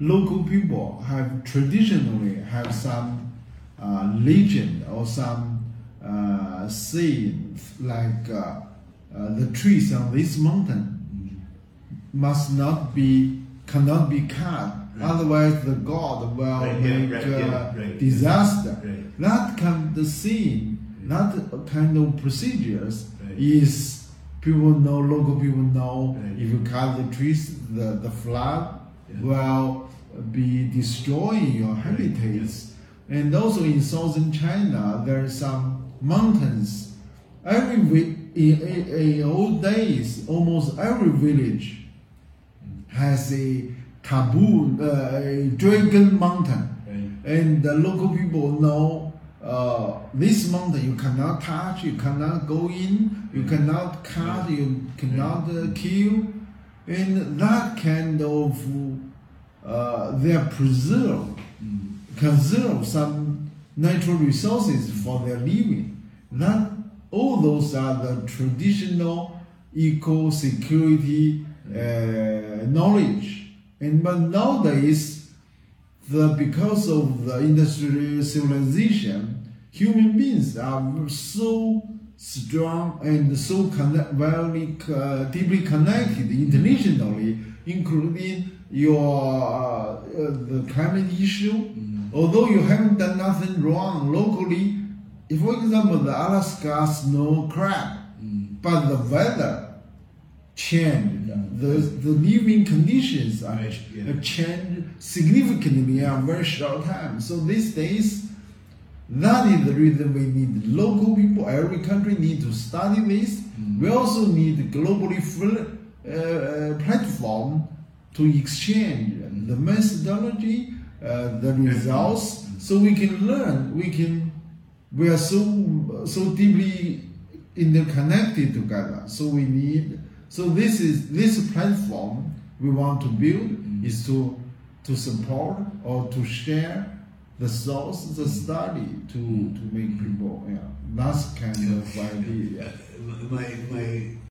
local people have traditionally have some uh, legend or some uh, saying like uh, uh, the trees on this mountain must not be cannot be cut Right. otherwise the god will Right, make right, uh, yeah, right. disaster Right. that kind of scene that kind of procedures Right. is people know local people know Right. if you cut the trees the, the flood. Will be destroying your habitats and also in southern china there are some mountains. Every vi- in, in, in old days almost every village has a taboo uh, a dragon mountain. Right. and the local people know uh, this mountain you cannot touch, you cannot go in, you cannot cut, you cannot uh, kill, and that kind of uh, they are preserved, conserve some natural resources for their living. That all those are the traditional eco security uh, knowledge, and but nowadays the because of the industrial civilization, human beings are so strong and so connect, very uh, deeply connected internationally, including your uh, uh, the climate issue. Although you haven't done nothing wrong locally, if, for example, the Alaska snow crab, but the weather changed. The, the living conditions are yeah. changed significantly in a very short time. So these days, that is the reason we need local people. Every country need to study this. We also need globally full, uh, uh, platform to exchange the methodology, uh, the results, so we can learn. We can. We are so so deeply interconnected together. So we need. So this is this platform we want to build is to to support or to share the source, the study to to make people. Yeah, that's kind of idea. My my